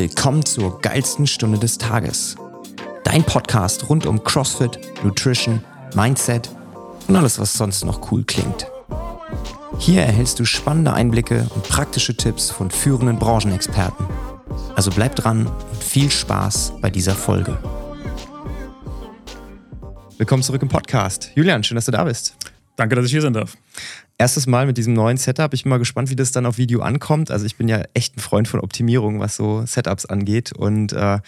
Willkommen zur geilsten Stunde des Tages. Dein Podcast rund um CrossFit, Nutrition, Mindset und alles, was sonst noch cool klingt. Hier erhältst du spannende Einblicke und praktische Tipps von führenden Branchenexperten. Also bleib dran und viel Spaß bei dieser Folge. Willkommen zurück im Podcast. Julian, schön, dass du da bist. Danke, dass ich hier sein darf. Erstes Mal mit diesem neuen Setup. Ich bin mal gespannt, wie das dann auf Video ankommt. Also ich bin ja echt ein Freund von Optimierung, was so Setups angeht. Und äh,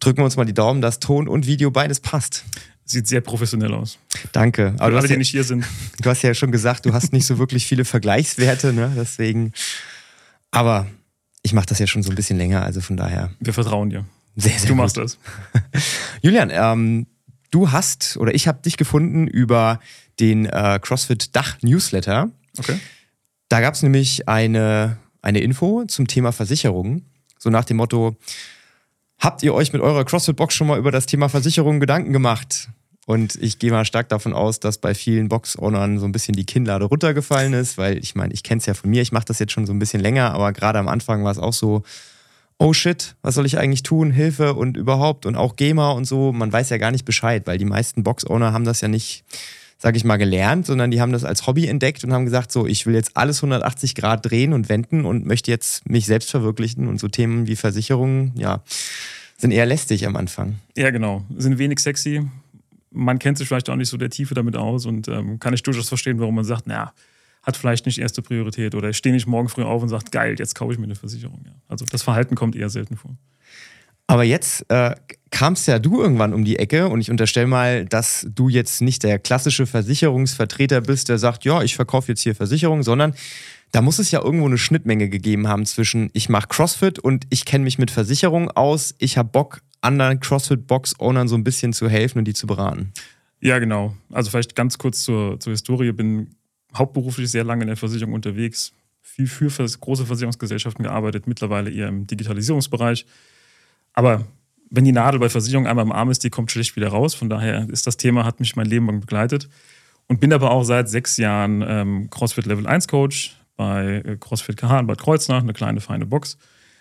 drücken wir uns mal die Daumen, dass Ton und Video beides passt. Sieht sehr professionell aus. Danke. Aber Für alle, die ja, nicht hier sind. Du hast ja schon gesagt, du hast nicht so wirklich viele Vergleichswerte, ne? Deswegen. Aber ich mache das ja schon so ein bisschen länger, also von daher. Wir vertrauen dir. Sehr, sehr Du gut. machst das. Julian, ähm, du hast oder ich habe dich gefunden über den äh, CrossFit Dach Newsletter. Okay. Da gab es nämlich eine, eine Info zum Thema Versicherungen. So nach dem Motto: Habt ihr euch mit eurer CrossFit-Box schon mal über das Thema Versicherungen Gedanken gemacht? Und ich gehe mal stark davon aus, dass bei vielen Box-Ownern so ein bisschen die Kinnlade runtergefallen ist, weil ich meine, ich kenne es ja von mir, ich mache das jetzt schon so ein bisschen länger, aber gerade am Anfang war es auch so, oh shit, was soll ich eigentlich tun? Hilfe und überhaupt und auch GEMA und so. Man weiß ja gar nicht Bescheid, weil die meisten Box-Owner haben das ja nicht, sage ich mal, gelernt, sondern die haben das als Hobby entdeckt und haben gesagt, so, ich will jetzt alles 180 Grad drehen und wenden und möchte jetzt mich selbst verwirklichen und so Themen wie Versicherungen, ja, sind eher lästig am Anfang. Ja, genau. Sind wenig sexy. Man kennt sich vielleicht auch nicht so der Tiefe damit aus und ähm, kann ich durchaus verstehen, warum man sagt, naja, hat vielleicht nicht erste Priorität oder ich stehe nicht morgen früh auf und sagt, geil, jetzt kaufe ich mir eine Versicherung. Ja. Also das Verhalten kommt eher selten vor. Aber jetzt äh, kamst ja du irgendwann um die Ecke und ich unterstelle mal, dass du jetzt nicht der klassische Versicherungsvertreter bist, der sagt, ja, ich verkaufe jetzt hier Versicherungen, sondern da muss es ja irgendwo eine Schnittmenge gegeben haben zwischen ich mache CrossFit und ich kenne mich mit Versicherungen aus, ich habe Bock, anderen CrossFit-Box-Ownern so ein bisschen zu helfen und die zu beraten. Ja, genau. Also vielleicht ganz kurz zur, zur Historie. Bin hauptberuflich sehr lange in der Versicherung unterwegs, viel für große Versicherungsgesellschaften gearbeitet, mittlerweile eher im Digitalisierungsbereich. Aber wenn die Nadel bei Versicherungen einmal im Arm ist, die kommt schlecht wieder raus. Von daher ist das Thema, hat mich mein Leben lang begleitet. Und bin aber auch seit sechs Jahren ähm, CrossFit Level 1 Coach bei äh, CrossFit KH in Bad Kreuznach, eine kleine, feine Box.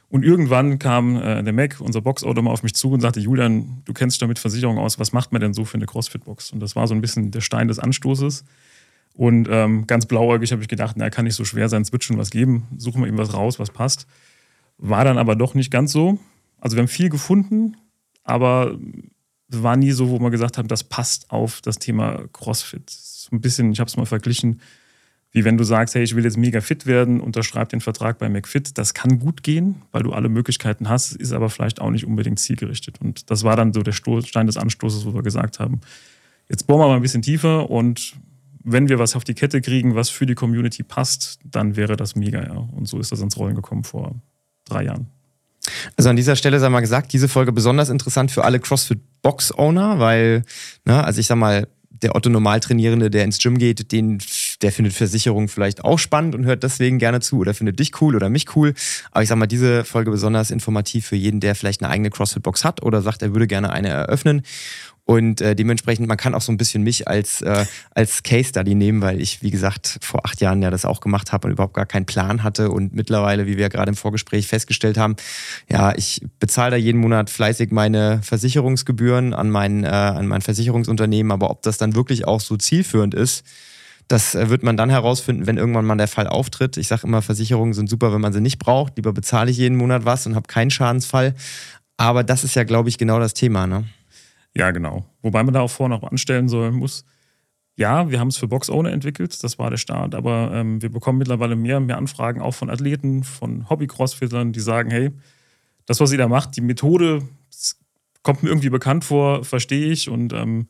Und irgendwann kam äh, der Mac, unser Boxauto, mal auf mich zu und sagte, Julian, du kennst dich damit Versicherung aus, was macht man denn so für eine CrossFit-Box? Und das war so ein bisschen der Stein des Anstoßes. Und ähm, ganz blauäugig habe ich gedacht, na, kann nicht so schwer sein, es was geben, suchen wir ihm was raus, was passt. War dann aber doch nicht ganz so. Also wir haben viel gefunden, aber es war nie so, wo wir gesagt haben, das passt auf das Thema CrossFit. So ein bisschen, ich habe es mal verglichen, wie wenn du sagst, hey, ich will jetzt mega fit werden, unterschreib den Vertrag bei McFit. Das kann gut gehen, weil du alle Möglichkeiten hast, ist aber vielleicht auch nicht unbedingt zielgerichtet. Und das war dann so der Stein des Anstoßes, wo wir gesagt haben, jetzt bohren wir mal ein bisschen tiefer und wenn wir was auf die Kette kriegen, was für die Community passt, dann wäre das mega, ja. Und so ist das ins Rollen gekommen vor drei Jahren. Also an dieser Stelle sei mal gesagt, diese Folge besonders interessant für alle CrossFit Box Owner, weil, ne, also ich sag mal, der Otto Normaltrainierende, der ins Gym geht, den, der findet Versicherungen vielleicht auch spannend und hört deswegen gerne zu oder findet dich cool oder mich cool. Aber ich sag mal, diese Folge besonders informativ für jeden, der vielleicht eine eigene CrossFit-Box hat oder sagt, er würde gerne eine eröffnen. Und äh, dementsprechend, man kann auch so ein bisschen mich als, äh, als Case Study nehmen, weil ich, wie gesagt, vor acht Jahren ja das auch gemacht habe und überhaupt gar keinen Plan hatte. Und mittlerweile, wie wir gerade im Vorgespräch festgestellt haben, ja, ich bezahle da jeden Monat fleißig meine Versicherungsgebühren an mein, äh, an mein Versicherungsunternehmen. Aber ob das dann wirklich auch so zielführend ist, das äh, wird man dann herausfinden, wenn irgendwann mal der Fall auftritt. Ich sage immer, Versicherungen sind super, wenn man sie nicht braucht. Lieber bezahle ich jeden Monat was und habe keinen Schadensfall. Aber das ist ja, glaube ich, genau das Thema, ne? Ja, genau. Wobei man da auch vorher noch anstellen soll, muss. Ja, wir haben es für Box Owner entwickelt, das war der Start, aber ähm, wir bekommen mittlerweile mehr und mehr Anfragen auch von Athleten, von Hobby-Crossfittern, die sagen, hey, das, was ihr da macht, die Methode kommt mir irgendwie bekannt vor, verstehe ich und ähm,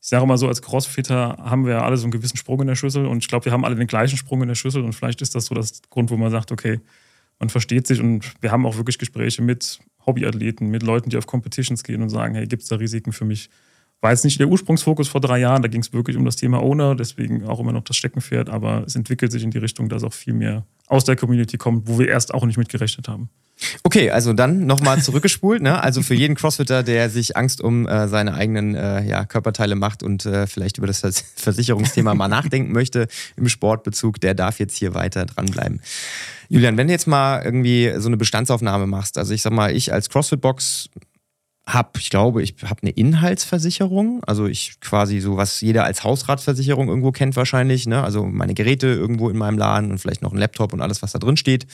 ich sage mal so, als Crossfitter haben wir alle so einen gewissen Sprung in der Schüssel und ich glaube, wir haben alle den gleichen Sprung in der Schüssel und vielleicht ist das so das Grund, wo man sagt, okay, man versteht sich und wir haben auch wirklich Gespräche mit Hobbyathleten, mit Leuten, die auf Competitions gehen und sagen, hey, gibt es da Risiken für mich? War jetzt nicht der Ursprungsfokus vor drei Jahren, da ging es wirklich um das Thema Owner, deswegen auch immer noch das Steckenpferd, aber es entwickelt sich in die Richtung, dass auch viel mehr aus der Community kommt, wo wir erst auch nicht mitgerechnet haben. Okay, also dann nochmal zurückgespult. ne? Also für jeden Crossfitter, der sich Angst um äh, seine eigenen äh, ja, Körperteile macht und äh, vielleicht über das Versicherungsthema mal nachdenken möchte im Sportbezug, der darf jetzt hier weiter dranbleiben. Julian, wenn du jetzt mal irgendwie so eine Bestandsaufnahme machst, also ich sag mal, ich als CrossFit-Box habe, ich glaube, ich habe eine Inhaltsversicherung, also ich quasi so, was jeder als Hausratversicherung irgendwo kennt wahrscheinlich, ne? also meine Geräte irgendwo in meinem Laden und vielleicht noch ein Laptop und alles, was da drin steht.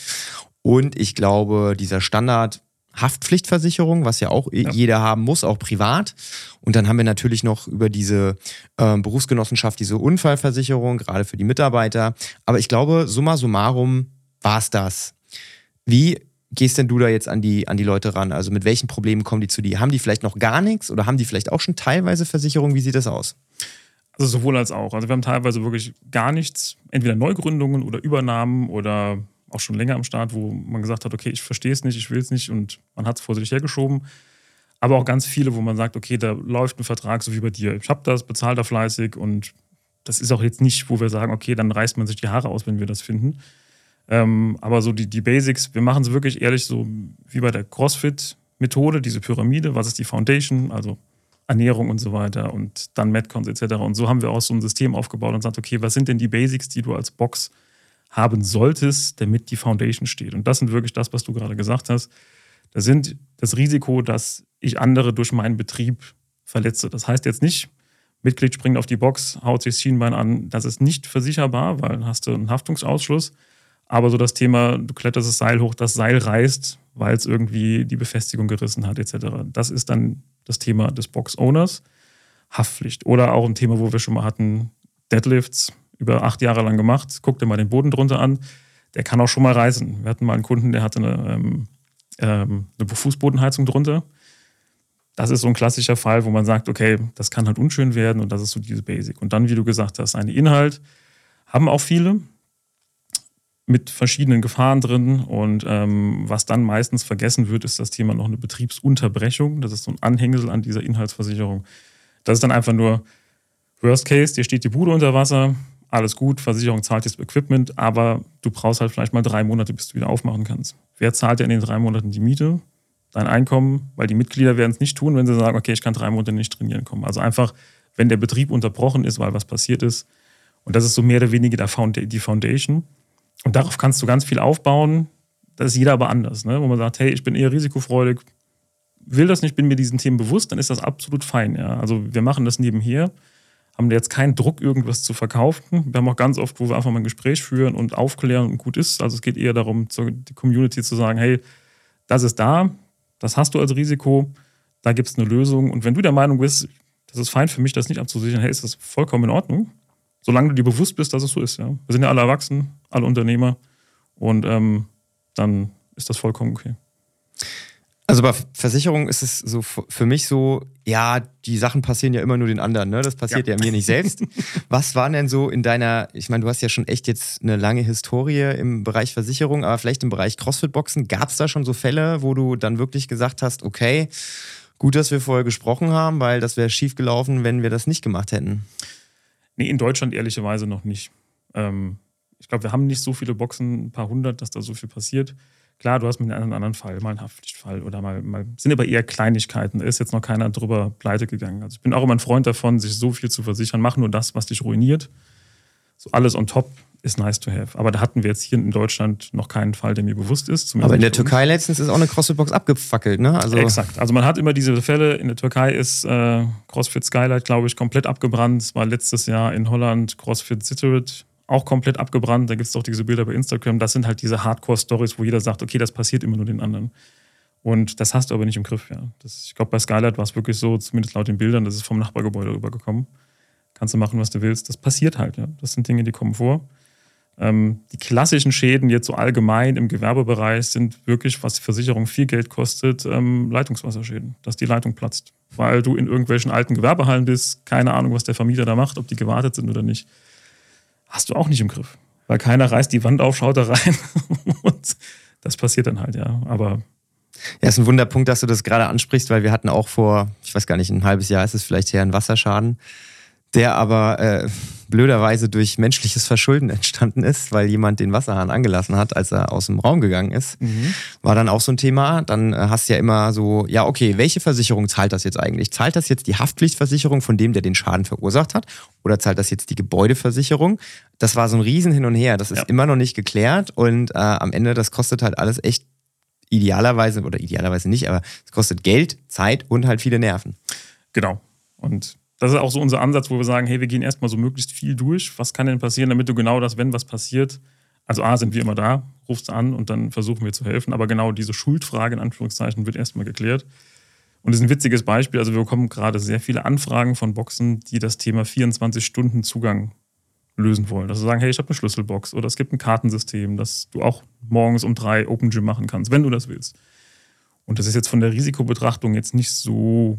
Und ich glaube, dieser Standard Haftpflichtversicherung, was ja auch ja. jeder haben muss, auch privat. Und dann haben wir natürlich noch über diese äh, Berufsgenossenschaft, diese Unfallversicherung, gerade für die Mitarbeiter. Aber ich glaube, summa summarum war es das. Wie gehst denn du da jetzt an die, an die Leute ran? Also mit welchen Problemen kommen die zu dir? Haben die vielleicht noch gar nichts oder haben die vielleicht auch schon teilweise Versicherung? Wie sieht das aus? Also sowohl als auch. Also wir haben teilweise wirklich gar nichts, entweder Neugründungen oder Übernahmen oder auch schon länger am Start, wo man gesagt hat, okay, ich verstehe es nicht, ich will es nicht und man hat es vor sich hergeschoben. Aber auch ganz viele, wo man sagt, okay, da läuft ein Vertrag so wie bei dir. Ich habe das, bezahle da fleißig und das ist auch jetzt nicht, wo wir sagen, okay, dann reißt man sich die Haare aus, wenn wir das finden. Ähm, aber so die, die Basics, wir machen es wirklich ehrlich so wie bei der CrossFit-Methode, diese Pyramide, was ist die Foundation, also Ernährung und so weiter und dann Metcons etc. Und so haben wir auch so ein System aufgebaut und sagt, okay, was sind denn die Basics, die du als Box haben solltest, damit die Foundation steht. Und das sind wirklich das, was du gerade gesagt hast. Das sind das Risiko, dass ich andere durch meinen Betrieb verletze. Das heißt jetzt nicht, Mitglied springt auf die Box, haut sich das Schienbein an. Das ist nicht versicherbar, weil dann hast du einen Haftungsausschluss. Aber so das Thema, du kletterst das Seil hoch, das Seil reißt, weil es irgendwie die Befestigung gerissen hat, etc. Das ist dann das Thema des Box-Owners. Haftpflicht. Oder auch ein Thema, wo wir schon mal hatten, Deadlifts, über acht Jahre lang gemacht. Guck dir mal den Boden drunter an. Der kann auch schon mal reißen. Wir hatten mal einen Kunden, der hatte eine, ähm, ähm, eine Fußbodenheizung drunter. Das ist so ein klassischer Fall, wo man sagt, okay, das kann halt unschön werden und das ist so diese Basic. Und dann, wie du gesagt hast, eine Inhalt haben auch viele mit verschiedenen Gefahren drin. Und ähm, was dann meistens vergessen wird, ist das Thema noch eine Betriebsunterbrechung. Das ist so ein Anhängsel an dieser Inhaltsversicherung. Das ist dann einfach nur Worst Case, dir steht die Bude unter Wasser, alles gut, Versicherung zahlt das Equipment, aber du brauchst halt vielleicht mal drei Monate, bis du wieder aufmachen kannst. Wer zahlt dir in den drei Monaten die Miete? Dein Einkommen, weil die Mitglieder werden es nicht tun, wenn sie sagen, okay, ich kann drei Monate nicht trainieren kommen. Also einfach, wenn der Betrieb unterbrochen ist, weil was passiert ist. Und das ist so mehr oder weniger die Foundation. Und darauf kannst du ganz viel aufbauen. Das ist jeder aber anders, ne? wo man sagt, hey, ich bin eher risikofreudig, will das nicht, bin mir diesen Themen bewusst, dann ist das absolut fein. Ja? Also wir machen das nebenher, haben jetzt keinen Druck, irgendwas zu verkaufen. Wir haben auch ganz oft, wo wir einfach mal ein Gespräch führen und aufklären und gut ist. Also es geht eher darum, die Community zu sagen, hey, das ist da, das hast du als Risiko, da gibt es eine Lösung. Und wenn du der Meinung bist, das ist fein für mich, das nicht abzusichern, hey, ist das vollkommen in Ordnung, solange du dir bewusst bist, dass es so ist. Ja? Wir sind ja alle erwachsen, alle Unternehmer und ähm, dann ist das vollkommen okay. Also bei Versicherungen ist es so für mich so, ja, die Sachen passieren ja immer nur den anderen, ne? Das passiert ja, ja mir nicht selbst. Was waren denn so in deiner, ich meine, du hast ja schon echt jetzt eine lange Historie im Bereich Versicherung, aber vielleicht im Bereich Crossfit-Boxen, gab es da schon so Fälle, wo du dann wirklich gesagt hast, okay, gut, dass wir vorher gesprochen haben, weil das wäre schief gelaufen, wenn wir das nicht gemacht hätten? Nee, in Deutschland ehrlicherweise noch nicht. Ähm, ich glaube, wir haben nicht so viele Boxen, ein paar hundert, dass da so viel passiert. Klar, du hast mit einem anderen Fall, mal einen Haftpflichtfall oder mal, mal, sind aber eher Kleinigkeiten. Da ist jetzt noch keiner drüber pleite gegangen. Also ich bin auch immer ein Freund davon, sich so viel zu versichern. Mach nur das, was dich ruiniert. So alles on top ist nice to have. Aber da hatten wir jetzt hier in Deutschland noch keinen Fall, der mir bewusst ist. Aber in der Türkei letztens ist auch eine CrossFit-Box abgefackelt, ne? Also Exakt. Also man hat immer diese Fälle. In der Türkei ist äh, CrossFit Skylight, glaube ich, komplett abgebrannt. Es war letztes Jahr in Holland CrossFit Sitterit auch komplett abgebrannt. Da gibt es auch diese Bilder bei Instagram. Das sind halt diese Hardcore-Stories, wo jeder sagt, okay, das passiert immer nur den anderen. Und das hast du aber nicht im Griff, ja. Das, ich glaube, bei Skylight war es wirklich so, zumindest laut den Bildern, das ist vom Nachbargebäude rübergekommen. Kannst du machen, was du willst. Das passiert halt, ja. Das sind Dinge, die kommen vor. Ähm, die klassischen Schäden jetzt so allgemein im Gewerbebereich sind wirklich, was die Versicherung viel Geld kostet, ähm, Leitungswasserschäden, dass die Leitung platzt. Weil du in irgendwelchen alten Gewerbehallen bist, keine Ahnung, was der Vermieter da macht, ob die gewartet sind oder nicht. Hast du auch nicht im Griff. Weil keiner reißt die Wand auf, schaut da rein. Und das passiert dann halt, ja. Aber ja, ist ein Wunderpunkt, dass du das gerade ansprichst, weil wir hatten auch vor, ich weiß gar nicht, ein halbes Jahr ist es vielleicht her, einen Wasserschaden, der aber äh, blöderweise durch menschliches Verschulden entstanden ist, weil jemand den Wasserhahn angelassen hat, als er aus dem Raum gegangen ist, mhm. war dann auch so ein Thema. Dann äh, hast du ja immer so, ja, okay, welche Versicherung zahlt das jetzt eigentlich? Zahlt das jetzt die Haftpflichtversicherung von dem, der den Schaden verursacht hat? Oder zahlt das jetzt die Gebäudeversicherung? Das war so ein Riesen hin und her. Das ist ja. immer noch nicht geklärt und äh, am Ende, das kostet halt alles echt idealerweise, oder idealerweise nicht, aber es kostet Geld, Zeit und halt viele Nerven. Genau. Und das ist auch so unser Ansatz, wo wir sagen, hey, wir gehen erstmal so möglichst viel durch. Was kann denn passieren, damit du genau das, wenn was passiert, also A, sind wir immer da, rufst an und dann versuchen wir zu helfen. Aber genau diese Schuldfrage in Anführungszeichen wird erstmal geklärt. Und das ist ein witziges Beispiel. Also wir bekommen gerade sehr viele Anfragen von Boxen, die das Thema 24 Stunden Zugang lösen wollen. Dass sie sagen, hey, ich habe eine Schlüsselbox oder es gibt ein Kartensystem, dass du auch morgens um drei Open Gym machen kannst, wenn du das willst. Und das ist jetzt von der Risikobetrachtung jetzt nicht so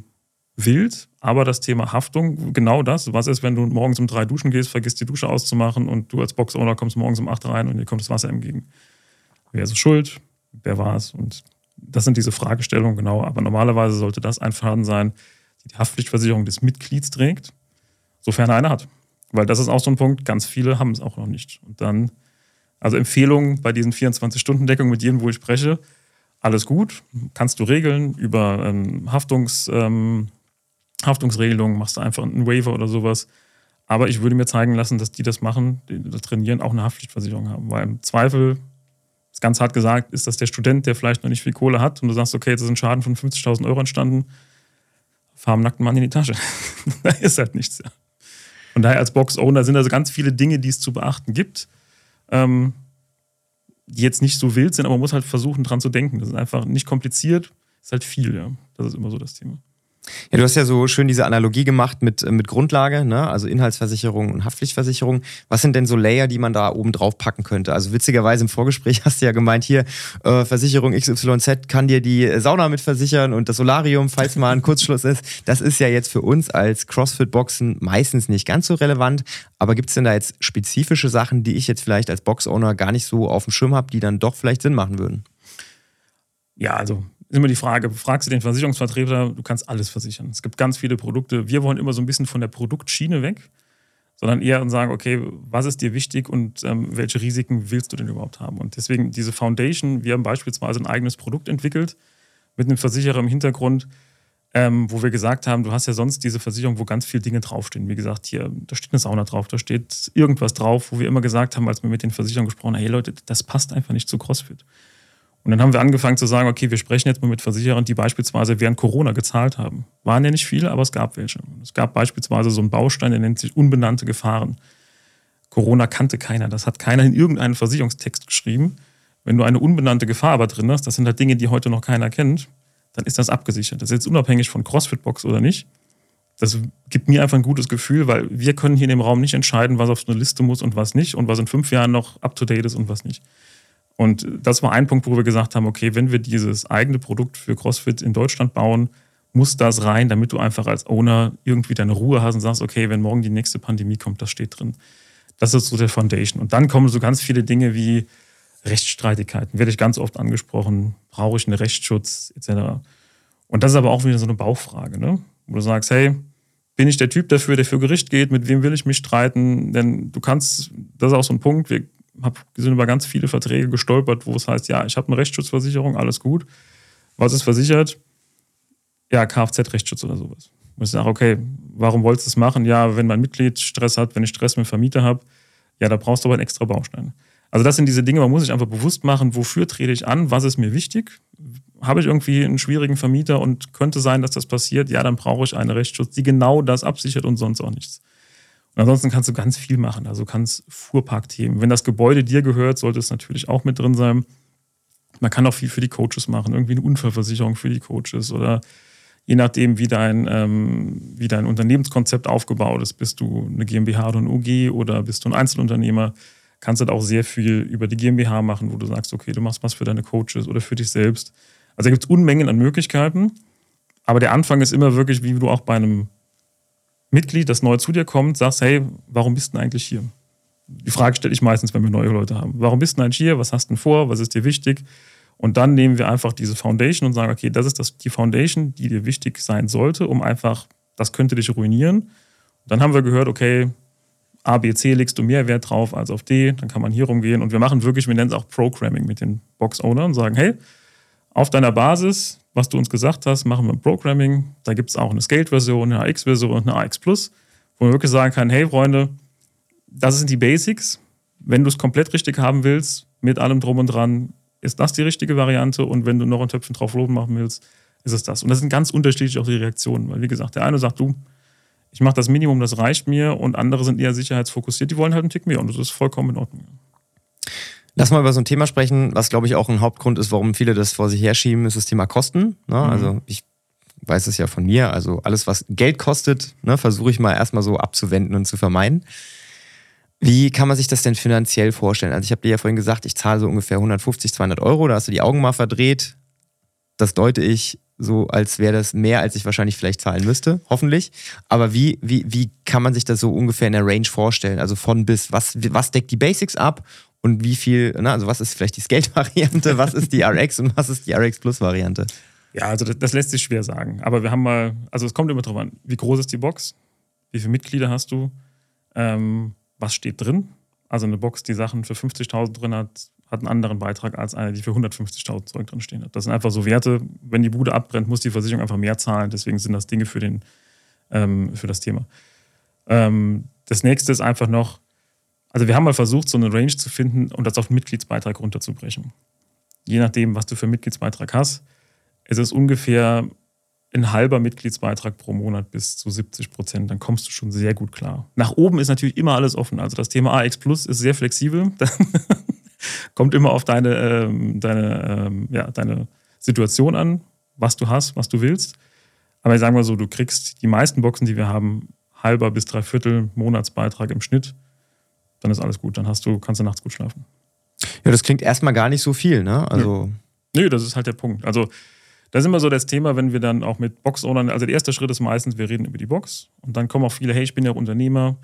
wild, aber das Thema Haftung, genau das. Was ist, wenn du morgens um drei duschen gehst, vergisst die Dusche auszumachen und du als Box-Owner kommst morgens um acht rein und dir kommt das Wasser entgegen? Wer ist schuld? Wer war es? Und das sind diese Fragestellungen, genau. Aber normalerweise sollte das ein Schaden sein, die die Haftpflichtversicherung des Mitglieds trägt, sofern er eine hat. Weil das ist auch so ein Punkt, ganz viele haben es auch noch nicht. Und dann, also Empfehlungen bei diesen 24-Stunden-Deckungen mit jedem, wo ich spreche, alles gut, kannst du regeln über ähm, Haftungs, ähm, Haftungsregelungen, machst du einfach einen Waiver oder sowas. Aber ich würde mir zeigen lassen, dass die das machen, die das trainieren, auch eine Haftpflichtversicherung haben. Weil im Zweifel, ist ganz hart gesagt, ist das der Student, der vielleicht noch nicht viel Kohle hat und du sagst, okay, jetzt ist ein Schaden von 50.000 Euro entstanden, fahr am nackten Mann in die Tasche. da ist halt nichts. Von daher als Box-Owner sind also ganz viele Dinge, die es zu beachten gibt, ähm, die jetzt nicht so wild sind, aber man muss halt versuchen, dran zu denken. Das ist einfach nicht kompliziert, ist halt viel, ja. Das ist immer so das Thema. Ja, du hast ja so schön diese Analogie gemacht mit, mit Grundlage, ne? also Inhaltsversicherung und Haftpflichtversicherung. Was sind denn so Layer, die man da oben drauf packen könnte? Also witzigerweise im Vorgespräch hast du ja gemeint, hier äh, Versicherung XYZ kann dir die Sauna mit versichern und das Solarium, falls mal ein Kurzschluss ist. Das ist ja jetzt für uns als CrossFit-Boxen meistens nicht ganz so relevant. Aber gibt es denn da jetzt spezifische Sachen, die ich jetzt vielleicht als Box-Owner gar nicht so auf dem Schirm habe, die dann doch vielleicht Sinn machen würden? Ja, also ist immer die Frage, fragst du den Versicherungsvertreter, du kannst alles versichern. Es gibt ganz viele Produkte. Wir wollen immer so ein bisschen von der Produktschiene weg, sondern eher sagen, okay, was ist dir wichtig und ähm, welche Risiken willst du denn überhaupt haben? Und deswegen diese Foundation, wir haben beispielsweise ein eigenes Produkt entwickelt mit einem Versicherer im Hintergrund, ähm, wo wir gesagt haben, du hast ja sonst diese Versicherung, wo ganz viele Dinge draufstehen. Wie gesagt, hier, da steht eine Sauna drauf, da steht irgendwas drauf, wo wir immer gesagt haben, als wir mit den Versicherern gesprochen haben, hey Leute, das passt einfach nicht zu CrossFit. Und dann haben wir angefangen zu sagen, okay, wir sprechen jetzt mal mit Versicherern, die beispielsweise während Corona gezahlt haben. Waren ja nicht viele, aber es gab welche. Es gab beispielsweise so einen Baustein, der nennt sich unbenannte Gefahren. Corona kannte keiner. Das hat keiner in irgendeinen Versicherungstext geschrieben. Wenn du eine unbenannte Gefahr aber drin hast, das sind halt Dinge, die heute noch keiner kennt, dann ist das abgesichert. Das ist jetzt unabhängig von CrossFit-Box oder nicht. Das gibt mir einfach ein gutes Gefühl, weil wir können hier in dem Raum nicht entscheiden, was auf so eine Liste muss und was nicht und was in fünf Jahren noch up-to-date ist und was nicht. Und das war ein Punkt, wo wir gesagt haben, okay, wenn wir dieses eigene Produkt für CrossFit in Deutschland bauen, muss das rein, damit du einfach als Owner irgendwie deine Ruhe hast und sagst, okay, wenn morgen die nächste Pandemie kommt, das steht drin. Das ist so der Foundation. Und dann kommen so ganz viele Dinge wie Rechtsstreitigkeiten, werde ich ganz oft angesprochen, brauche ich einen Rechtsschutz etc. Und das ist aber auch wieder so eine Bauchfrage, ne? wo du sagst, hey, bin ich der Typ dafür, der für Gericht geht, mit wem will ich mich streiten? Denn du kannst, das ist auch so ein Punkt, wir habe sind über ganz viele Verträge gestolpert, wo es heißt, ja, ich habe eine Rechtsschutzversicherung, alles gut. Was ist versichert? Ja, Kfz-Rechtsschutz oder sowas. Und ich sage, okay, warum wolltest du es machen? Ja, wenn mein Mitglied Stress hat, wenn ich Stress mit Vermieter habe, ja, da brauchst du aber einen extra Baustein. Also das sind diese Dinge, man muss sich einfach bewusst machen, wofür trete ich an, was ist mir wichtig. Habe ich irgendwie einen schwierigen Vermieter und könnte sein, dass das passiert, ja, dann brauche ich einen Rechtsschutz, die genau das absichert und sonst auch nichts. Und ansonsten kannst du ganz viel machen. Also kannst Fuhrparkthemen. Wenn das Gebäude dir gehört, sollte es natürlich auch mit drin sein. Man kann auch viel für die Coaches machen, irgendwie eine Unfallversicherung für die Coaches oder je nachdem, wie dein, ähm, wie dein Unternehmenskonzept aufgebaut ist. Bist du eine GmbH oder ein UG oder bist du ein Einzelunternehmer? Kannst du da auch sehr viel über die GmbH machen, wo du sagst, okay, du machst was für deine Coaches oder für dich selbst. Also da gibt es Unmengen an Möglichkeiten. Aber der Anfang ist immer wirklich, wie du auch bei einem Mitglied, das neu zu dir kommt, sagst, hey, warum bist du denn eigentlich hier? Die Frage stelle ich meistens, wenn wir neue Leute haben. Warum bist du denn eigentlich hier? Was hast du denn vor? Was ist dir wichtig? Und dann nehmen wir einfach diese Foundation und sagen, okay, das ist das, die Foundation, die dir wichtig sein sollte, um einfach, das könnte dich ruinieren. Und dann haben wir gehört, okay, A, B, C legst du mehr Wert drauf als auf D, dann kann man hier rumgehen. Und wir machen wirklich, wir nennen es auch Programming mit den Box-Owner und sagen, hey, auf deiner Basis, was du uns gesagt hast, machen wir Programming. Da gibt es auch eine Scaled-Version, eine AX-Version und eine AX Plus, wo man wirklich sagen kann, hey Freunde, das sind die Basics. Wenn du es komplett richtig haben willst, mit allem drum und dran, ist das die richtige Variante. Und wenn du noch ein Töpfchen drauf loben machen willst, ist es das. Und das sind ganz unterschiedlich auch die Reaktionen. Weil, wie gesagt, der eine sagt, du, ich mache das Minimum, das reicht mir. Und andere sind eher sicherheitsfokussiert, die wollen halt einen Tick mehr. Und das ist vollkommen in Ordnung. Lass mal über so ein Thema sprechen, was glaube ich auch ein Hauptgrund ist, warum viele das vor sich herschieben, ist das Thema Kosten. Ne? Mhm. Also ich weiß es ja von mir, also alles, was Geld kostet, ne, versuche ich mal erstmal so abzuwenden und zu vermeiden. Wie kann man sich das denn finanziell vorstellen? Also ich habe dir ja vorhin gesagt, ich zahle so ungefähr 150, 200 Euro, da hast du die Augen mal verdreht. Das deute ich so, als wäre das mehr, als ich wahrscheinlich vielleicht zahlen müsste, hoffentlich. Aber wie, wie, wie kann man sich das so ungefähr in der Range vorstellen? Also von bis, was, was deckt die Basics ab und wie viel, na, also was ist vielleicht die Skate-Variante, was ist die RX und was ist die RX Plus-Variante? Ja, also das, das, lässt sich schwer sagen. Aber wir haben mal, also es kommt immer drauf an, wie groß ist die Box, wie viele Mitglieder hast du, ähm, was steht drin. Also eine Box, die Sachen für 50.000 drin hat, hat einen anderen Beitrag als eine, die für 150.000 Zeug drin stehen hat. Das sind einfach so Werte, wenn die Bude abbrennt, muss die Versicherung einfach mehr zahlen. Deswegen sind das Dinge für, den, ähm, für das Thema. Ähm, das nächste ist einfach noch, also wir haben mal versucht, so eine Range zu finden und das auf den Mitgliedsbeitrag runterzubrechen. Je nachdem, was du für einen Mitgliedsbeitrag hast, ist es ungefähr ein halber Mitgliedsbeitrag pro Monat bis zu 70 Prozent. Dann kommst du schon sehr gut klar. Nach oben ist natürlich immer alles offen. Also das Thema AX Plus ist sehr flexibel. Kommt immer auf deine, ähm, deine, ähm, ja, deine Situation an, was du hast, was du willst. Aber ich sage mal so, du kriegst die meisten Boxen, die wir haben, halber bis dreiviertel Monatsbeitrag im Schnitt dann ist alles gut. Dann hast du, kannst du nachts gut schlafen. Ja, das klingt erstmal gar nicht so viel, ne? Also. Nö, das ist halt der Punkt. Also, das ist immer so das Thema, wenn wir dann auch mit Box-Ownern, also der erste Schritt ist meistens, wir reden über die Box und dann kommen auch viele, hey, ich bin ja auch Unternehmer,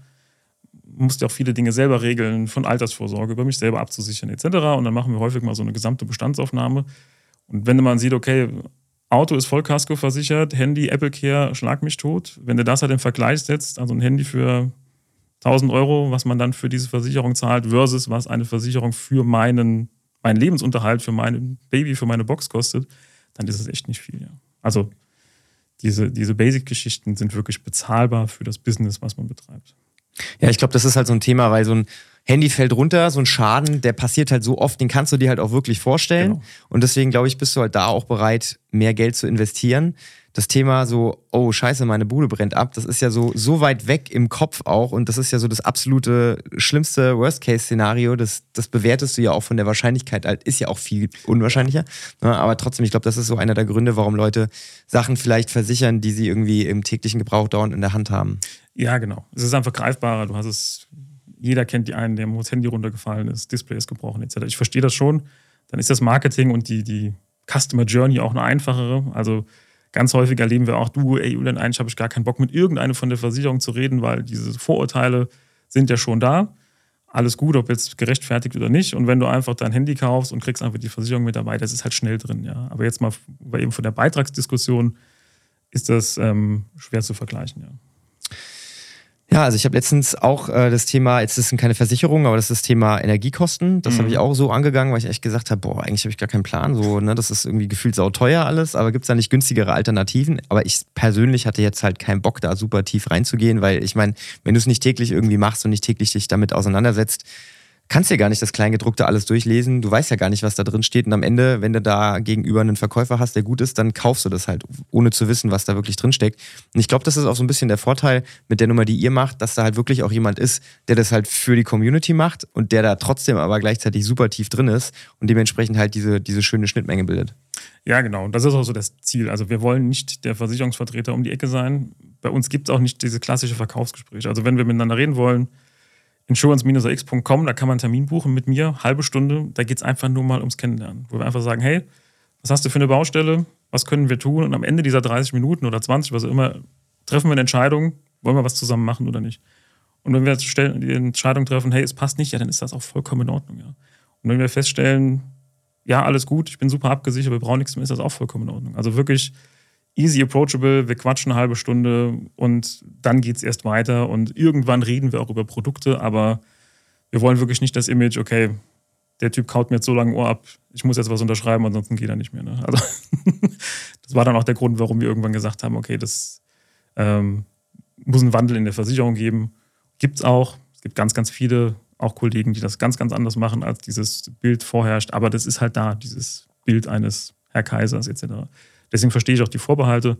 musste ja auch viele Dinge selber regeln, von Altersvorsorge über mich selber abzusichern etc. Und dann machen wir häufig mal so eine gesamte Bestandsaufnahme. Und wenn man sieht, okay, Auto ist Vollkasko versichert, Handy, Apple Care, schlag mich tot. Wenn du das halt im Vergleich setzt, also ein Handy für 1000 Euro, was man dann für diese Versicherung zahlt, versus was eine Versicherung für meinen, meinen Lebensunterhalt, für mein Baby, für meine Box kostet, dann ist es echt nicht viel. Ja. Also diese, diese Basic-Geschichten sind wirklich bezahlbar für das Business, was man betreibt. Ja, ich glaube, das ist halt so ein Thema, weil so ein Handy fällt runter, so ein Schaden, der passiert halt so oft, den kannst du dir halt auch wirklich vorstellen. Genau. Und deswegen, glaube ich, bist du halt da auch bereit, mehr Geld zu investieren das Thema so, oh scheiße, meine Bude brennt ab, das ist ja so, so weit weg im Kopf auch und das ist ja so das absolute schlimmste Worst-Case-Szenario, das, das bewertest du ja auch von der Wahrscheinlichkeit, halt, ist ja auch viel unwahrscheinlicher, ne? aber trotzdem, ich glaube, das ist so einer der Gründe, warum Leute Sachen vielleicht versichern, die sie irgendwie im täglichen Gebrauch dauernd in der Hand haben. Ja, genau. Es ist einfach greifbarer, du hast es, jeder kennt die einen, der das Handy runtergefallen ist, Display ist gebrochen etc. Ich verstehe das schon, dann ist das Marketing und die, die Customer Journey auch eine einfachere, also Ganz häufig erleben wir auch, du, ey, Julian, eigentlich habe ich gar keinen Bock, mit irgendeiner von der Versicherung zu reden, weil diese Vorurteile sind ja schon da. Alles gut, ob jetzt gerechtfertigt oder nicht. Und wenn du einfach dein Handy kaufst und kriegst einfach die Versicherung mit dabei, das ist halt schnell drin, ja. Aber jetzt mal eben von der Beitragsdiskussion ist das ähm, schwer zu vergleichen, ja. Ja, also ich habe letztens auch äh, das Thema, jetzt ist es keine Versicherung, aber das ist das Thema Energiekosten. Das mhm. habe ich auch so angegangen, weil ich echt gesagt habe, boah, eigentlich habe ich gar keinen Plan. So, ne, das ist irgendwie gefühlt sauteuer alles, aber gibt es da nicht günstigere Alternativen? Aber ich persönlich hatte jetzt halt keinen Bock, da super tief reinzugehen, weil ich meine, wenn du es nicht täglich irgendwie machst und nicht täglich dich damit auseinandersetzt, kannst ja gar nicht das Kleingedruckte alles durchlesen. Du weißt ja gar nicht, was da drin steht. Und am Ende, wenn du da gegenüber einen Verkäufer hast, der gut ist, dann kaufst du das halt, ohne zu wissen, was da wirklich drin steckt. Und ich glaube, das ist auch so ein bisschen der Vorteil mit der Nummer, die ihr macht, dass da halt wirklich auch jemand ist, der das halt für die Community macht und der da trotzdem aber gleichzeitig super tief drin ist und dementsprechend halt diese, diese schöne Schnittmenge bildet. Ja, genau. Und das ist auch so das Ziel. Also wir wollen nicht der Versicherungsvertreter um die Ecke sein. Bei uns gibt es auch nicht diese klassische Verkaufsgespräche. Also wenn wir miteinander reden wollen, insurance-x.com, da kann man einen Termin buchen mit mir, halbe Stunde. Da geht es einfach nur mal ums Kennenlernen, wo wir einfach sagen, hey, was hast du für eine Baustelle? Was können wir tun? Und am Ende dieser 30 Minuten oder 20, was auch immer, treffen wir eine Entscheidung, wollen wir was zusammen machen oder nicht. Und wenn wir die Entscheidung treffen, hey, es passt nicht, ja, dann ist das auch vollkommen in Ordnung, ja. Und wenn wir feststellen, ja, alles gut, ich bin super abgesichert, wir brauchen nichts mehr, ist das auch vollkommen in Ordnung. Also wirklich easy approachable, wir quatschen eine halbe Stunde und dann geht es erst weiter und irgendwann reden wir auch über Produkte, aber wir wollen wirklich nicht das Image, okay, der Typ kaut mir jetzt so lange Ohr ab, ich muss jetzt was unterschreiben, ansonsten geht er nicht mehr. Ne? Also das war dann auch der Grund, warum wir irgendwann gesagt haben, okay, das ähm, muss einen Wandel in der Versicherung geben. Gibt es auch. Es gibt ganz, ganz viele auch Kollegen, die das ganz, ganz anders machen, als dieses Bild vorherrscht. Aber das ist halt da, dieses Bild eines Herr Kaisers etc. Deswegen verstehe ich auch die Vorbehalte.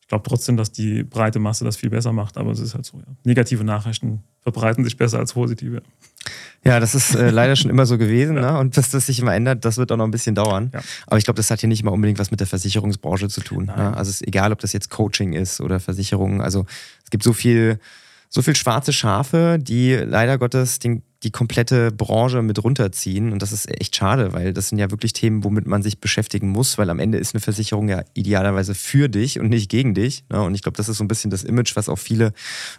Ich glaube trotzdem, dass die breite Masse das viel besser macht, aber es ist halt so. Ja. Negative Nachrichten verbreiten sich besser als positive. Ja, das ist äh, leider schon immer so gewesen. ja. ne? Und bis das sich immer ändert, das wird auch noch ein bisschen dauern. Ja. Aber ich glaube, das hat hier nicht mal unbedingt was mit der Versicherungsbranche zu tun. Ne? Also es ist egal, ob das jetzt Coaching ist oder Versicherungen. Also es gibt so viel so viel schwarze Schafe, die leider Gottes den, die komplette Branche mit runterziehen. Und das ist echt schade, weil das sind ja wirklich Themen, womit man sich beschäftigen muss, weil am Ende ist eine Versicherung ja idealerweise für dich und nicht gegen dich. Ne? Und ich glaube, das ist so ein bisschen das Image, was auch viele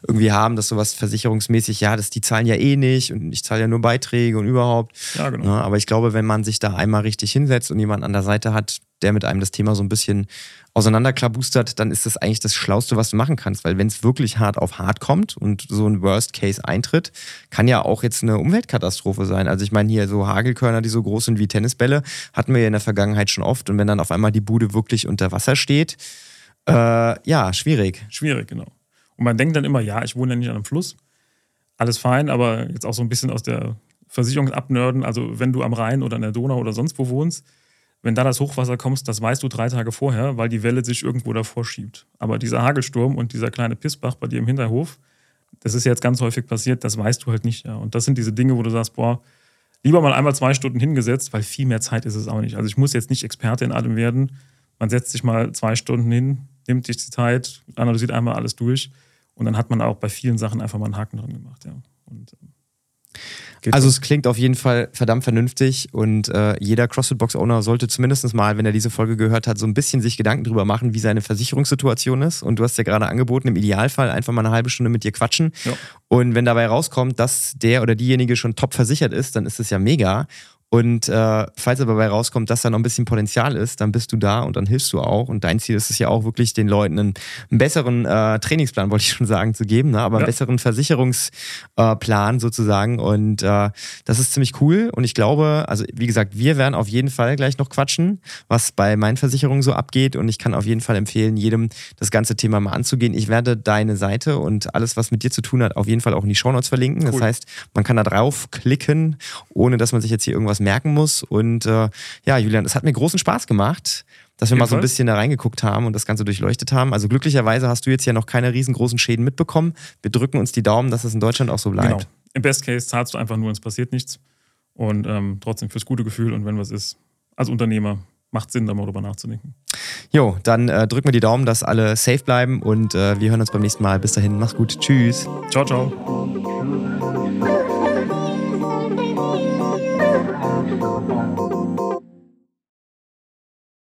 irgendwie haben, dass sowas versicherungsmäßig, ja, dass die zahlen ja eh nicht und ich zahle ja nur Beiträge und überhaupt. Ja, genau. Ne? Aber ich glaube, wenn man sich da einmal richtig hinsetzt und jemand an der Seite hat, der mit einem das Thema so ein bisschen auseinanderklabustert, dann ist das eigentlich das Schlauste, was du machen kannst. Weil wenn es wirklich hart auf hart kommt und so ein Worst Case eintritt, kann ja auch jetzt eine Umweltkatastrophe sein. Also ich meine hier so Hagelkörner, die so groß sind wie Tennisbälle, hatten wir ja in der Vergangenheit schon oft. Und wenn dann auf einmal die Bude wirklich unter Wasser steht, äh, ja, schwierig. Schwierig, genau. Und man denkt dann immer, ja, ich wohne ja nicht an einem Fluss. Alles fein, aber jetzt auch so ein bisschen aus der Versicherungsabnörden. Also wenn du am Rhein oder an der Donau oder sonst wo wohnst, wenn da das Hochwasser kommt, das weißt du drei Tage vorher, weil die Welle sich irgendwo davor schiebt. Aber dieser Hagelsturm und dieser kleine Pissbach bei dir im Hinterhof, das ist jetzt ganz häufig passiert, das weißt du halt nicht. Ja. Und das sind diese Dinge, wo du sagst, boah, lieber mal einmal zwei Stunden hingesetzt, weil viel mehr Zeit ist es auch nicht. Also ich muss jetzt nicht Experte in allem werden. Man setzt sich mal zwei Stunden hin, nimmt sich die Zeit, analysiert einmal alles durch und dann hat man auch bei vielen Sachen einfach mal einen Haken dran gemacht. Ja. Und, ähm, Geht also es klingt auf jeden Fall verdammt vernünftig und äh, jeder CrossFit-Box-Owner sollte zumindest mal, wenn er diese Folge gehört hat, so ein bisschen sich Gedanken drüber machen, wie seine Versicherungssituation ist. Und du hast ja gerade angeboten, im Idealfall einfach mal eine halbe Stunde mit dir quatschen. Ja. Und wenn dabei rauskommt, dass der oder diejenige schon top versichert ist, dann ist es ja mega. Und äh, falls aber dabei rauskommt, dass da noch ein bisschen Potenzial ist, dann bist du da und dann hilfst du auch. Und dein Ziel ist es ja auch wirklich, den Leuten einen, einen besseren äh, Trainingsplan, wollte ich schon sagen, zu geben, ne? aber einen besseren Versicherungsplan äh, sozusagen. Und äh, das ist ziemlich cool. Und ich glaube, also wie gesagt, wir werden auf jeden Fall gleich noch quatschen, was bei meinen Versicherungen so abgeht. Und ich kann auf jeden Fall empfehlen, jedem das ganze Thema mal anzugehen. Ich werde deine Seite und alles, was mit dir zu tun hat, auf jeden Fall auch in die Shownotes verlinken. Cool. Das heißt, man kann da drauf klicken, ohne dass man sich jetzt hier irgendwas merken muss. Und äh, ja, Julian, es hat mir großen Spaß gemacht, dass wir mal so ein bisschen da reingeguckt haben und das Ganze durchleuchtet haben. Also glücklicherweise hast du jetzt ja noch keine riesengroßen Schäden mitbekommen. Wir drücken uns die Daumen, dass es in Deutschland auch so bleibt. Genau. Im Best Case zahlst du einfach nur, es passiert nichts. Und ähm, trotzdem fürs gute Gefühl und wenn was ist, als Unternehmer macht Sinn, da mal drüber nachzudenken. Jo, dann äh, drücken wir die Daumen, dass alle safe bleiben und äh, wir hören uns beim nächsten Mal. Bis dahin, mach's gut. Tschüss. Ciao, ciao.